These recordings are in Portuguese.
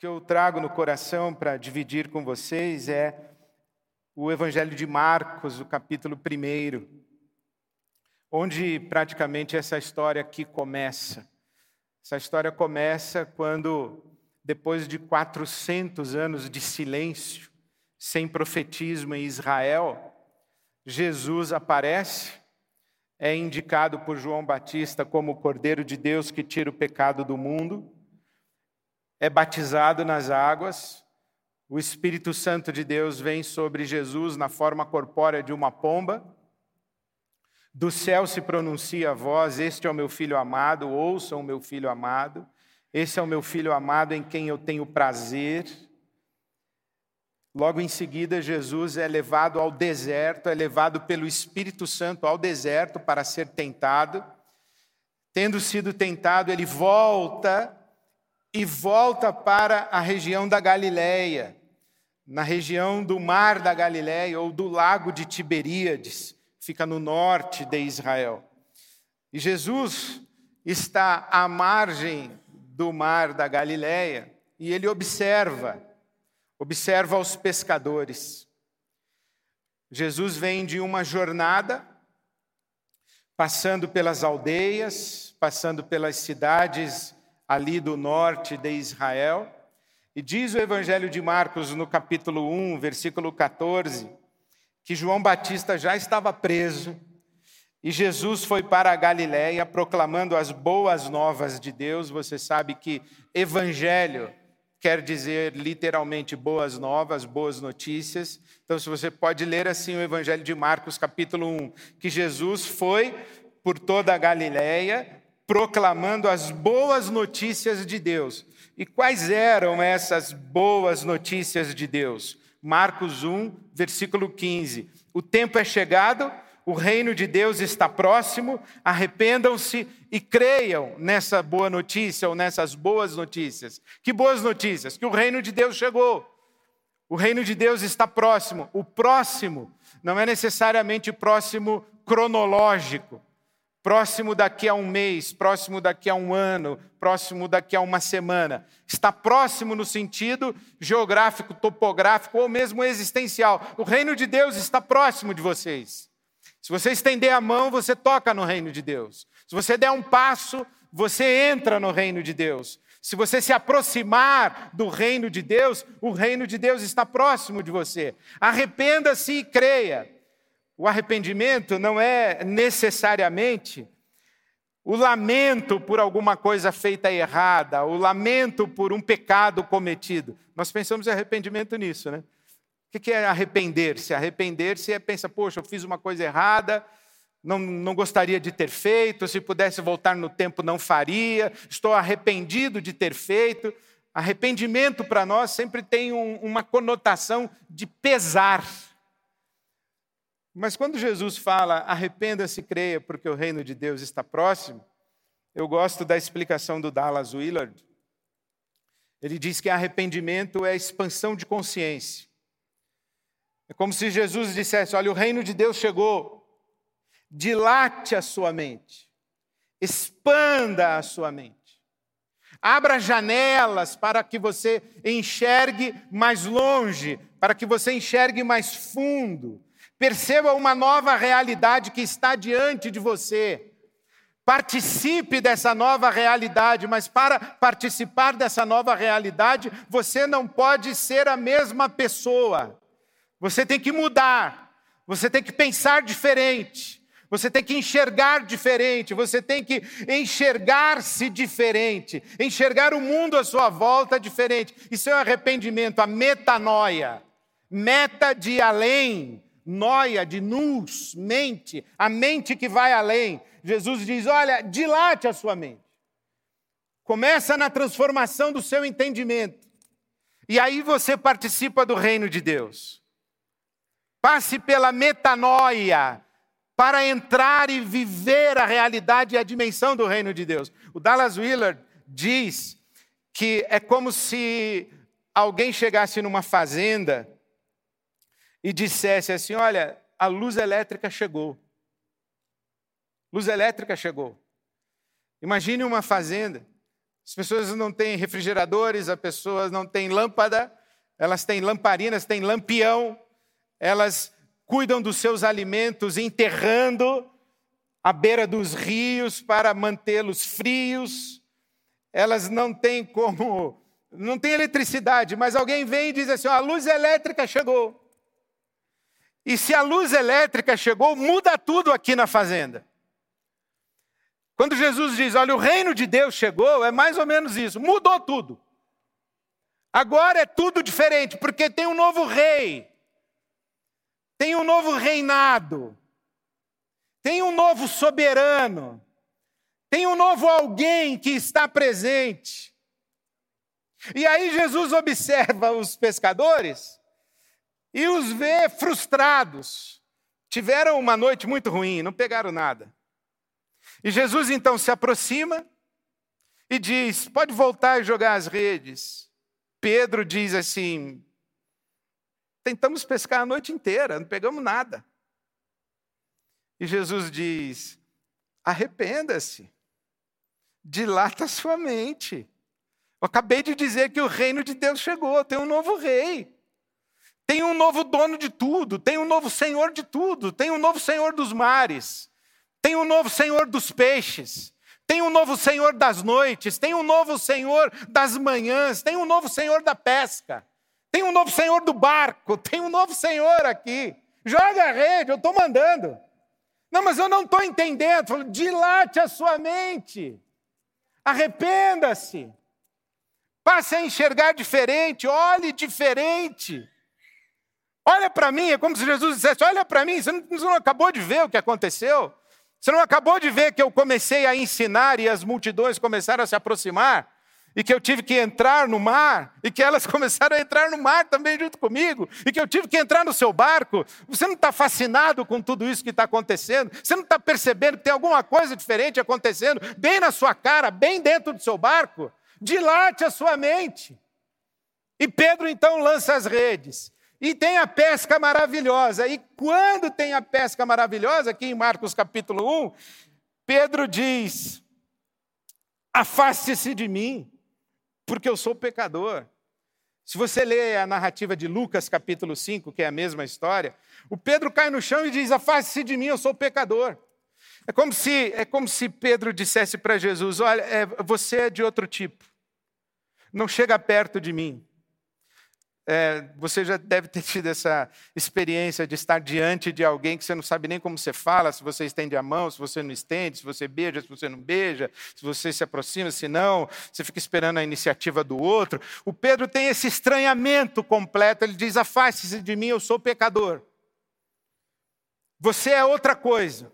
que eu trago no coração para dividir com vocês é o Evangelho de Marcos, o capítulo 1, onde praticamente essa história aqui começa. Essa história começa quando, depois de 400 anos de silêncio, sem profetismo em Israel, Jesus aparece, é indicado por João Batista como o Cordeiro de Deus que tira o pecado do mundo é batizado nas águas, o Espírito Santo de Deus vem sobre Jesus na forma corpórea de uma pomba. Do céu se pronuncia a voz: Este é o meu filho amado, ouçam o meu filho amado. Esse é o meu filho amado em quem eu tenho prazer. Logo em seguida, Jesus é levado ao deserto, é levado pelo Espírito Santo ao deserto para ser tentado. Tendo sido tentado, ele volta e volta para a região da Galileia, na região do mar da Galileia ou do lago de Tiberíades, fica no norte de Israel. E Jesus está à margem do mar da Galileia e ele observa, observa os pescadores. Jesus vem de uma jornada, passando pelas aldeias, passando pelas cidades ali do norte de Israel. E diz o Evangelho de Marcos, no capítulo 1, versículo 14, que João Batista já estava preso e Jesus foi para a Galiléia proclamando as boas novas de Deus. Você sabe que evangelho quer dizer literalmente boas novas, boas notícias. Então, se você pode ler assim o Evangelho de Marcos, capítulo 1, que Jesus foi por toda a Galiléia proclamando as boas notícias de Deus. E quais eram essas boas notícias de Deus? Marcos 1, versículo 15. O tempo é chegado, o reino de Deus está próximo, arrependam-se e creiam nessa boa notícia ou nessas boas notícias. Que boas notícias? Que o reino de Deus chegou. O reino de Deus está próximo. O próximo não é necessariamente próximo cronológico próximo daqui a um mês, próximo daqui a um ano, próximo daqui a uma semana. Está próximo no sentido geográfico, topográfico ou mesmo existencial. O reino de Deus está próximo de vocês. Se você estender a mão, você toca no reino de Deus. Se você der um passo, você entra no reino de Deus. Se você se aproximar do reino de Deus, o reino de Deus está próximo de você. Arrependa-se e creia. O arrependimento não é necessariamente o lamento por alguma coisa feita errada, o lamento por um pecado cometido. Nós pensamos em arrependimento nisso, né? O que é arrepender-se? Arrepender-se é pensar, poxa, eu fiz uma coisa errada, não, não gostaria de ter feito, se pudesse voltar no tempo não faria, estou arrependido de ter feito. Arrependimento para nós sempre tem um, uma conotação de pesar. Mas quando Jesus fala, arrependa-se e creia, porque o reino de Deus está próximo, eu gosto da explicação do Dallas Willard. Ele diz que arrependimento é expansão de consciência. É como se Jesus dissesse: Olha, o reino de Deus chegou, dilate a sua mente, expanda a sua mente, abra janelas para que você enxergue mais longe, para que você enxergue mais fundo, Perceba uma nova realidade que está diante de você. Participe dessa nova realidade, mas para participar dessa nova realidade, você não pode ser a mesma pessoa. Você tem que mudar, você tem que pensar diferente, você tem que enxergar diferente, você tem que enxergar-se diferente, enxergar o mundo à sua volta diferente. Isso é o arrependimento, a metanoia. Meta de além, noia, de nus, mente, a mente que vai além. Jesus diz: olha, dilate a sua mente. Começa na transformação do seu entendimento. E aí você participa do reino de Deus. Passe pela metanoia para entrar e viver a realidade e a dimensão do reino de Deus. O Dallas Willard diz que é como se alguém chegasse numa fazenda e dissesse assim: Olha, a luz elétrica chegou. Luz elétrica chegou. Imagine uma fazenda, As pessoas não têm refrigeradores, as pessoas não têm lâmpada, elas têm lamparinas, têm lampião, elas cuidam dos seus alimentos enterrando à beira dos rios para mantê-los frios. Elas não têm como, não têm eletricidade, mas alguém vem e diz assim: a luz elétrica chegou. E se a luz elétrica chegou, muda tudo aqui na fazenda. Quando Jesus diz, olha, o reino de Deus chegou, é mais ou menos isso, mudou tudo. Agora é tudo diferente, porque tem um novo rei, tem um novo reinado, tem um novo soberano, tem um novo alguém que está presente. E aí Jesus observa os pescadores e os vê frustrados. Tiveram uma noite muito ruim, não pegaram nada. E Jesus então se aproxima e diz: Pode voltar e jogar as redes. Pedro diz assim: Tentamos pescar a noite inteira, não pegamos nada. E Jesus diz: Arrependa-se, dilata sua mente. Eu acabei de dizer que o reino de Deus chegou, tem um novo rei. Tem um novo dono de tudo, tem um novo senhor de tudo, tem um novo senhor dos mares, tem um novo senhor dos peixes, tem um novo senhor das noites, tem um novo senhor das manhãs, tem um novo senhor da pesca, tem um novo senhor do barco, tem um novo senhor aqui. Joga a rede, eu estou mandando. Não, mas eu não estou entendendo. Dilate a sua mente, arrependa-se, passe a enxergar diferente, olhe diferente. Olha para mim, é como se Jesus dissesse: Olha para mim, você não, acabou de ver o que aconteceu? Você não acabou de ver que eu comecei a ensinar e as multidões começaram a se aproximar? E que eu tive que entrar no mar, e que elas começaram a entrar no mar também junto comigo, e que eu tive que entrar no seu barco. Você não está fascinado com tudo isso que está acontecendo? Você não está percebendo que tem alguma coisa diferente acontecendo bem na sua cara, bem dentro do seu barco? Dilate a sua mente. E Pedro então lança as redes. E tem a pesca maravilhosa. E quando tem a pesca maravilhosa, aqui em Marcos capítulo 1, Pedro diz: Afaste-se de mim, porque eu sou pecador. Se você lê a narrativa de Lucas capítulo 5, que é a mesma história, o Pedro cai no chão e diz: Afaste-se de mim, eu sou pecador. É como se, é como se Pedro dissesse para Jesus: Olha, é, você é de outro tipo, não chega perto de mim. É, você já deve ter tido essa experiência de estar diante de alguém que você não sabe nem como você fala, se você estende a mão, se você não estende, se você beija, se você não beija, se você se aproxima, se não, você fica esperando a iniciativa do outro. O Pedro tem esse estranhamento completo, ele diz: Afaste-se de mim, eu sou pecador. Você é outra coisa.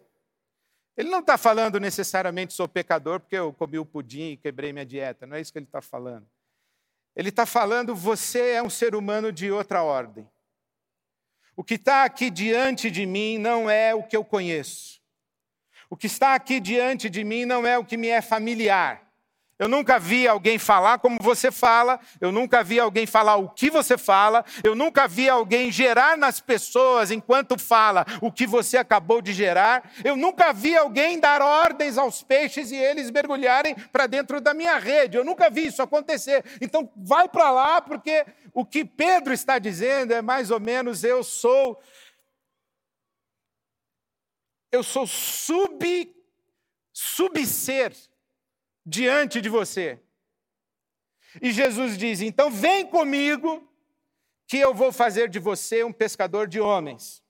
Ele não está falando necessariamente sou pecador porque eu comi o pudim e quebrei minha dieta, não é isso que ele está falando. Ele está falando, você é um ser humano de outra ordem. O que está aqui diante de mim não é o que eu conheço. O que está aqui diante de mim não é o que me é familiar. Eu nunca vi alguém falar como você fala, eu nunca vi alguém falar o que você fala, eu nunca vi alguém gerar nas pessoas enquanto fala o que você acabou de gerar, eu nunca vi alguém dar ordens aos peixes e eles mergulharem para dentro da minha rede, eu nunca vi isso acontecer. Então, vai para lá, porque o que Pedro está dizendo é mais ou menos: eu sou. Eu sou sub. subser diante de você. E Jesus diz: então vem comigo, que eu vou fazer de você um pescador de homens.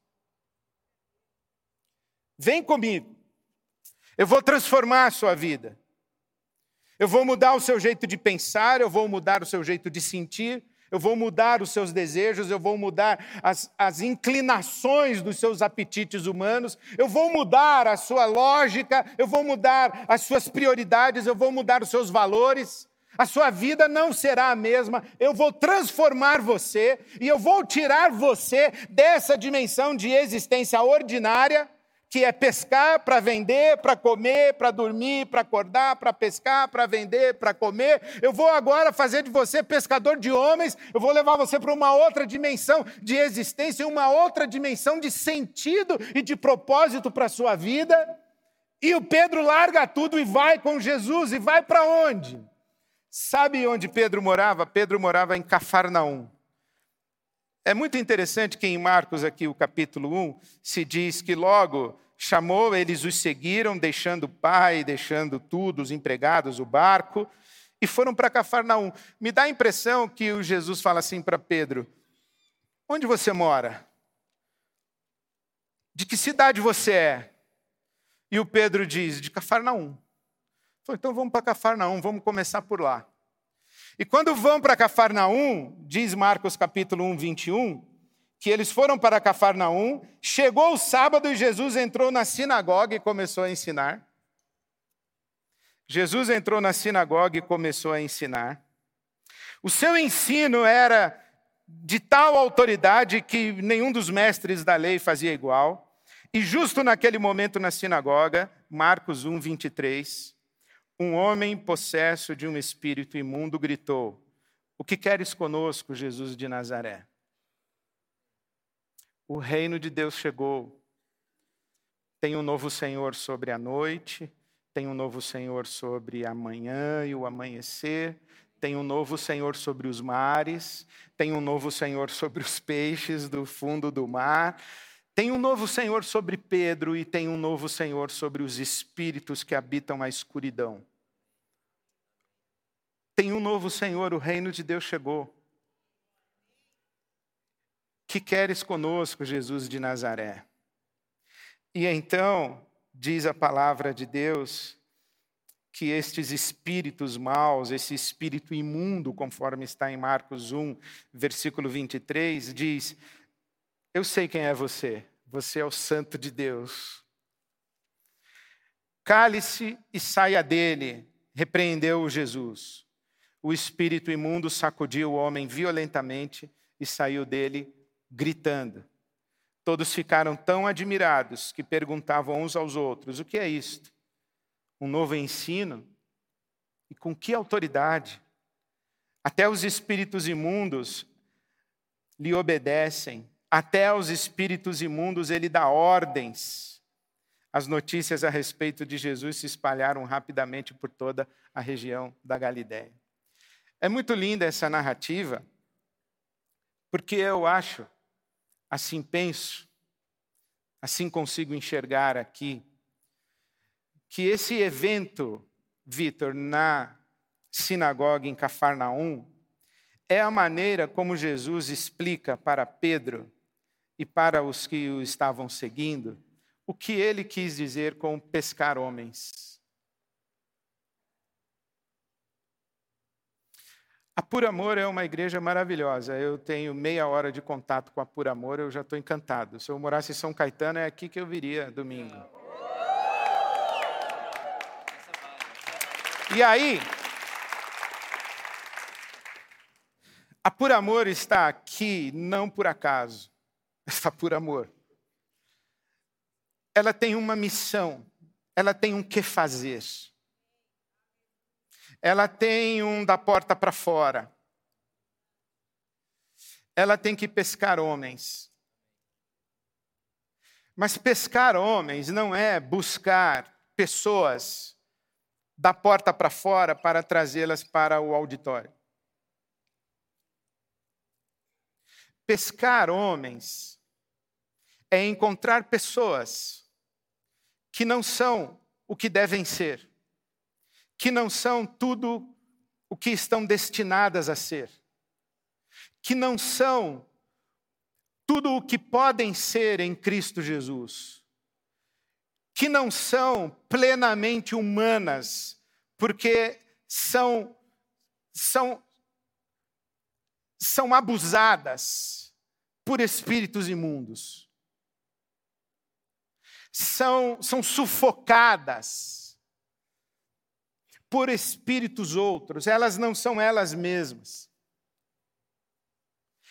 Vem comigo. Eu vou transformar a sua vida. Eu vou mudar o seu jeito de pensar, eu vou mudar o seu jeito de sentir, eu vou mudar os seus desejos, eu vou mudar as, as inclinações dos seus apetites humanos, eu vou mudar a sua lógica, eu vou mudar as suas prioridades, eu vou mudar os seus valores. A sua vida não será a mesma, eu vou transformar você e eu vou tirar você dessa dimensão de existência ordinária que é pescar para vender, para comer, para dormir, para acordar, para pescar, para vender, para comer. Eu vou agora fazer de você pescador de homens, eu vou levar você para uma outra dimensão de existência, uma outra dimensão de sentido e de propósito para a sua vida. E o Pedro larga tudo e vai com Jesus, e vai para onde? Sabe onde Pedro morava? Pedro morava em Cafarnaum. É muito interessante que em Marcos, aqui, o capítulo 1, se diz que logo chamou, eles os seguiram, deixando o pai, deixando tudo, os empregados, o barco, e foram para Cafarnaum. Me dá a impressão que o Jesus fala assim para Pedro: Onde você mora? De que cidade você é? E o Pedro diz: De Cafarnaum. Então vamos para Cafarnaum, vamos começar por lá. E quando vão para Cafarnaum, diz Marcos capítulo 1, 21, que eles foram para Cafarnaum, chegou o sábado e Jesus entrou na sinagoga e começou a ensinar. Jesus entrou na sinagoga e começou a ensinar. O seu ensino era de tal autoridade que nenhum dos mestres da lei fazia igual. E justo naquele momento na sinagoga, Marcos 1, 23, um homem possesso de um espírito imundo gritou: O que queres conosco, Jesus de Nazaré? O reino de Deus chegou. Tem um novo Senhor sobre a noite, tem um novo Senhor sobre a manhã e o amanhecer, tem um novo Senhor sobre os mares, tem um novo Senhor sobre os peixes do fundo do mar, tem um novo Senhor sobre Pedro e tem um novo Senhor sobre os espíritos que habitam a escuridão. Tem um novo Senhor, o reino de Deus chegou. Que queres conosco, Jesus de Nazaré? E então, diz a palavra de Deus que estes espíritos maus, esse espírito imundo, conforme está em Marcos 1, versículo 23, diz: Eu sei quem é você, você é o Santo de Deus. Cale-se e saia dele, repreendeu Jesus. O espírito imundo sacudiu o homem violentamente e saiu dele gritando. Todos ficaram tão admirados que perguntavam uns aos outros: o que é isto? Um novo ensino? E com que autoridade? Até os espíritos imundos lhe obedecem, até aos espíritos imundos ele dá ordens. As notícias a respeito de Jesus se espalharam rapidamente por toda a região da Galiléia. É muito linda essa narrativa, porque eu acho Assim penso, assim consigo enxergar aqui, que esse evento, Vitor, na sinagoga em Cafarnaum, é a maneira como Jesus explica para Pedro e para os que o estavam seguindo o que ele quis dizer com pescar homens. A Pura Amor é uma igreja maravilhosa. Eu tenho meia hora de contato com a Pura Amor, eu já estou encantado. Se eu morasse em São Caetano, é aqui que eu viria domingo. E aí, a Pura Amor está aqui não por acaso, está por amor. Ela tem uma missão, ela tem um que fazer ela tem um da porta para fora. Ela tem que pescar homens. Mas pescar homens não é buscar pessoas da porta para fora para trazê-las para o auditório. Pescar homens é encontrar pessoas que não são o que devem ser que não são tudo o que estão destinadas a ser, que não são tudo o que podem ser em Cristo Jesus, que não são plenamente humanas, porque são são são abusadas por espíritos imundos. São, são sufocadas por espíritos outros, elas não são elas mesmas.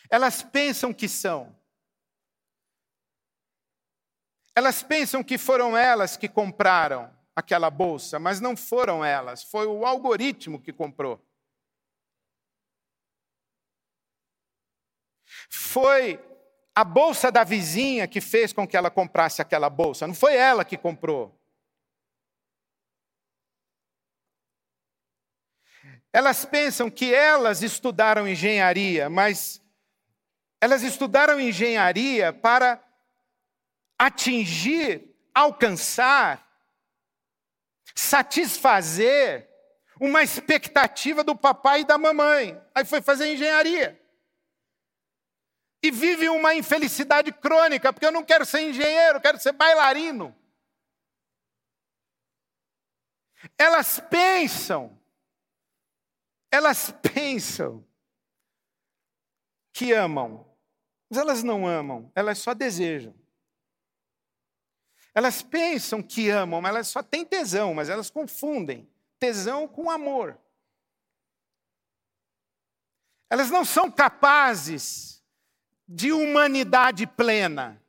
Elas pensam que são. Elas pensam que foram elas que compraram aquela bolsa, mas não foram elas, foi o algoritmo que comprou. Foi a bolsa da vizinha que fez com que ela comprasse aquela bolsa, não foi ela que comprou. Elas pensam que elas estudaram engenharia, mas elas estudaram engenharia para atingir, alcançar, satisfazer uma expectativa do papai e da mamãe. Aí foi fazer engenharia. E vive uma infelicidade crônica, porque eu não quero ser engenheiro, eu quero ser bailarino. Elas pensam elas pensam que amam, mas elas não amam, elas só desejam. Elas pensam que amam, mas elas só têm tesão, mas elas confundem tesão com amor. Elas não são capazes de humanidade plena.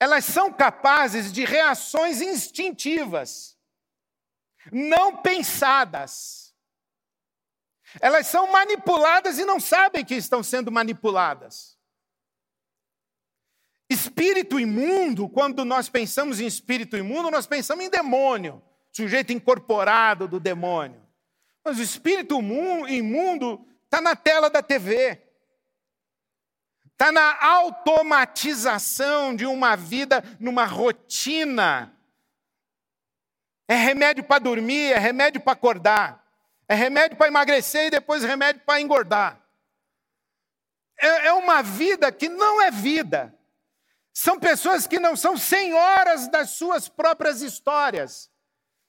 Elas são capazes de reações instintivas, não pensadas. Elas são manipuladas e não sabem que estão sendo manipuladas. Espírito imundo, quando nós pensamos em espírito imundo, nós pensamos em demônio, sujeito incorporado do demônio. Mas o espírito imundo está na tela da TV, está na automatização de uma vida numa rotina. É remédio para dormir, é remédio para acordar. É remédio para emagrecer e depois remédio para engordar. É, é uma vida que não é vida. São pessoas que não são senhoras das suas próprias histórias.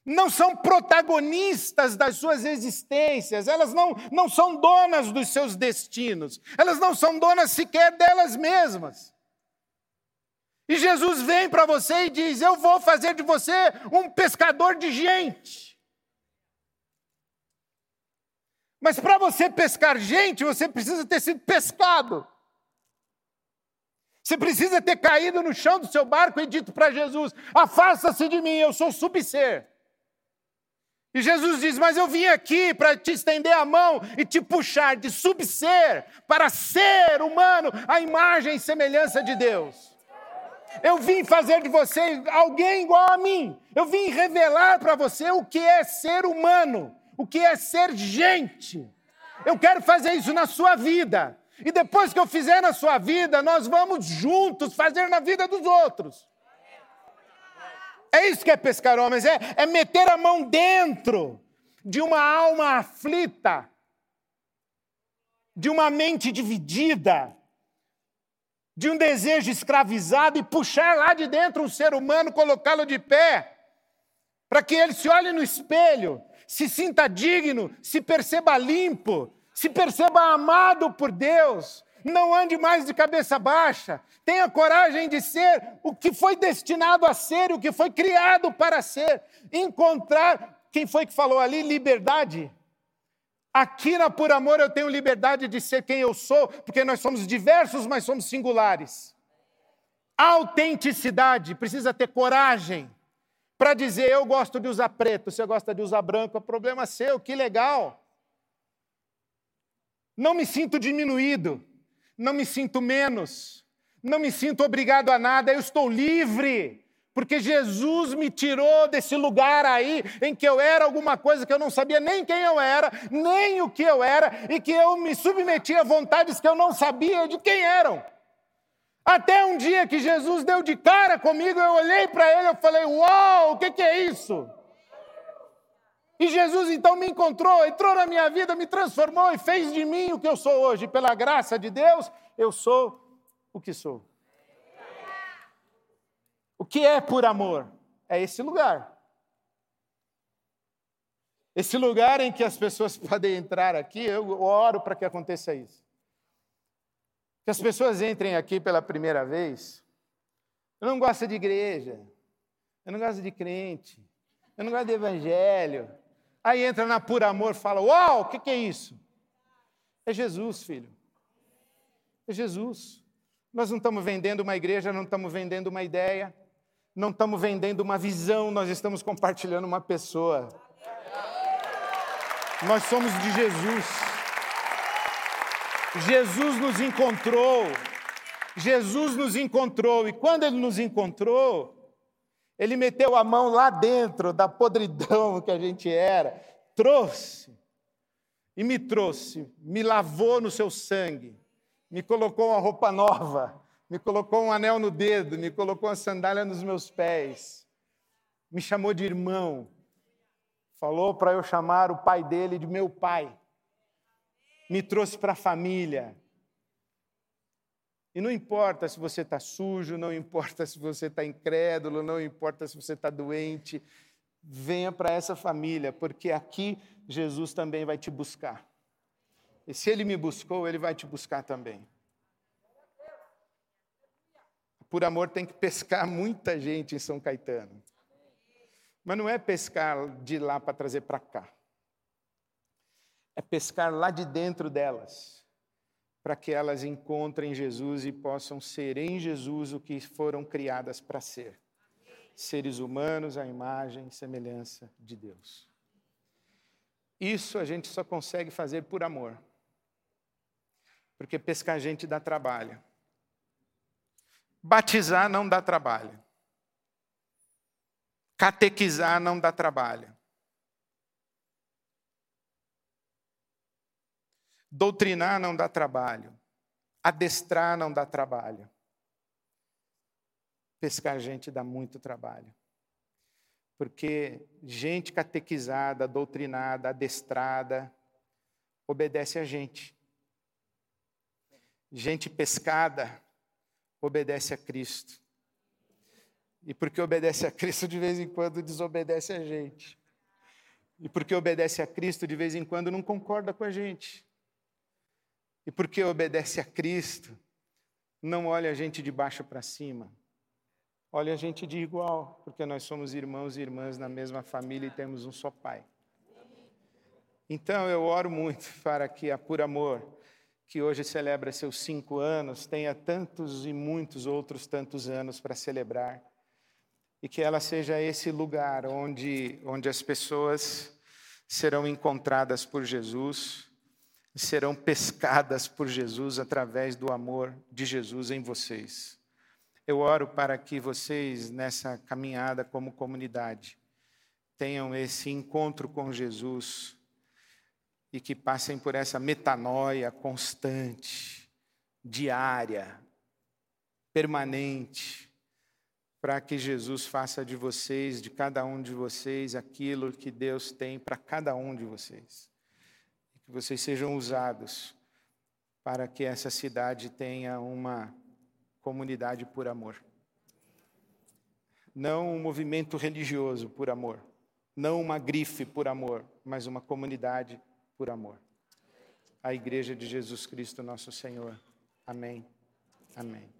Não são protagonistas das suas existências, elas não, não são donas dos seus destinos, elas não são donas sequer delas mesmas. E Jesus vem para você e diz: Eu vou fazer de você um pescador de gente. Mas para você pescar gente, você precisa ter sido pescado. Você precisa ter caído no chão do seu barco e dito para Jesus: Afasta-se de mim, eu sou subser. E Jesus diz: Mas eu vim aqui para te estender a mão e te puxar de subser para ser humano, a imagem e semelhança de Deus. Eu vim fazer de você alguém igual a mim. Eu vim revelar para você o que é ser humano o que é ser gente. Eu quero fazer isso na sua vida. E depois que eu fizer na sua vida, nós vamos juntos fazer na vida dos outros. É isso que é pescar homens, é, é meter a mão dentro de uma alma aflita, de uma mente dividida, de um desejo escravizado e puxar lá de dentro um ser humano, colocá-lo de pé, para que ele se olhe no espelho se sinta digno, se perceba limpo, se perceba amado por Deus. Não ande mais de cabeça baixa. Tenha coragem de ser o que foi destinado a ser, o que foi criado para ser. Encontrar, quem foi que falou ali? Liberdade. Aqui na Por Amor eu tenho liberdade de ser quem eu sou, porque nós somos diversos, mas somos singulares. Autenticidade, precisa ter coragem para dizer eu gosto de usar preto, você gosta de usar branco, é problema seu, que legal. Não me sinto diminuído, não me sinto menos, não me sinto obrigado a nada, eu estou livre, porque Jesus me tirou desse lugar aí em que eu era alguma coisa que eu não sabia nem quem eu era, nem o que eu era, e que eu me submetia a vontades que eu não sabia de quem eram. Até um dia que Jesus deu de cara comigo, eu olhei para ele e falei: Uau, o que, que é isso? E Jesus então me encontrou, entrou na minha vida, me transformou e fez de mim o que eu sou hoje. Pela graça de Deus, eu sou o que sou. O que é por amor? É esse lugar. Esse lugar em que as pessoas podem entrar aqui, eu oro para que aconteça isso que as pessoas entrem aqui pela primeira vez, eu não gosto de igreja, eu não gosto de crente, eu não gosto de evangelho. Aí entra na pura amor fala: Uau, o que, que é isso? É Jesus, filho. É Jesus. Nós não estamos vendendo uma igreja, não estamos vendendo uma ideia, não estamos vendendo uma visão, nós estamos compartilhando uma pessoa. Nós somos de Jesus. Jesus nos encontrou. Jesus nos encontrou. E quando ele nos encontrou, ele meteu a mão lá dentro da podridão que a gente era, trouxe e me trouxe, me lavou no seu sangue, me colocou uma roupa nova, me colocou um anel no dedo, me colocou uma sandália nos meus pés, me chamou de irmão, falou para eu chamar o pai dele de meu pai, me trouxe para a família. E não importa se você está sujo, não importa se você está incrédulo, não importa se você está doente, venha para essa família, porque aqui Jesus também vai te buscar. E se ele me buscou, ele vai te buscar também. Por amor tem que pescar muita gente em São Caetano. Mas não é pescar de lá para trazer para cá. É pescar lá de dentro delas, para que elas encontrem Jesus e possam ser em Jesus o que foram criadas para ser seres humanos à imagem e semelhança de Deus. Isso a gente só consegue fazer por amor. Porque pescar gente dá trabalho. Batizar não dá trabalho. Catequizar não dá trabalho. Doutrinar não dá trabalho. Adestrar não dá trabalho. Pescar gente dá muito trabalho. Porque gente catequizada, doutrinada, adestrada, obedece a gente. Gente pescada, obedece a Cristo. E porque obedece a Cristo, de vez em quando desobedece a gente. E porque obedece a Cristo, de vez em quando não concorda com a gente. E porque obedece a Cristo, não olha a gente de baixo para cima, Olha a gente de igual, porque nós somos irmãos e irmãs na mesma família e temos um só Pai. Então eu oro muito para que a Por Amor, que hoje celebra seus cinco anos, tenha tantos e muitos outros tantos anos para celebrar. E que ela seja esse lugar onde, onde as pessoas serão encontradas por Jesus, serão pescadas por Jesus através do amor de Jesus em vocês. Eu oro para que vocês, nessa caminhada como comunidade, tenham esse encontro com Jesus e que passem por essa metanoia constante, diária, permanente, para que Jesus faça de vocês, de cada um de vocês, aquilo que Deus tem para cada um de vocês. Que vocês sejam usados para que essa cidade tenha uma comunidade por amor. Não um movimento religioso por amor. Não uma grife por amor, mas uma comunidade por amor. A Igreja de Jesus Cristo, nosso Senhor. Amém. Amém.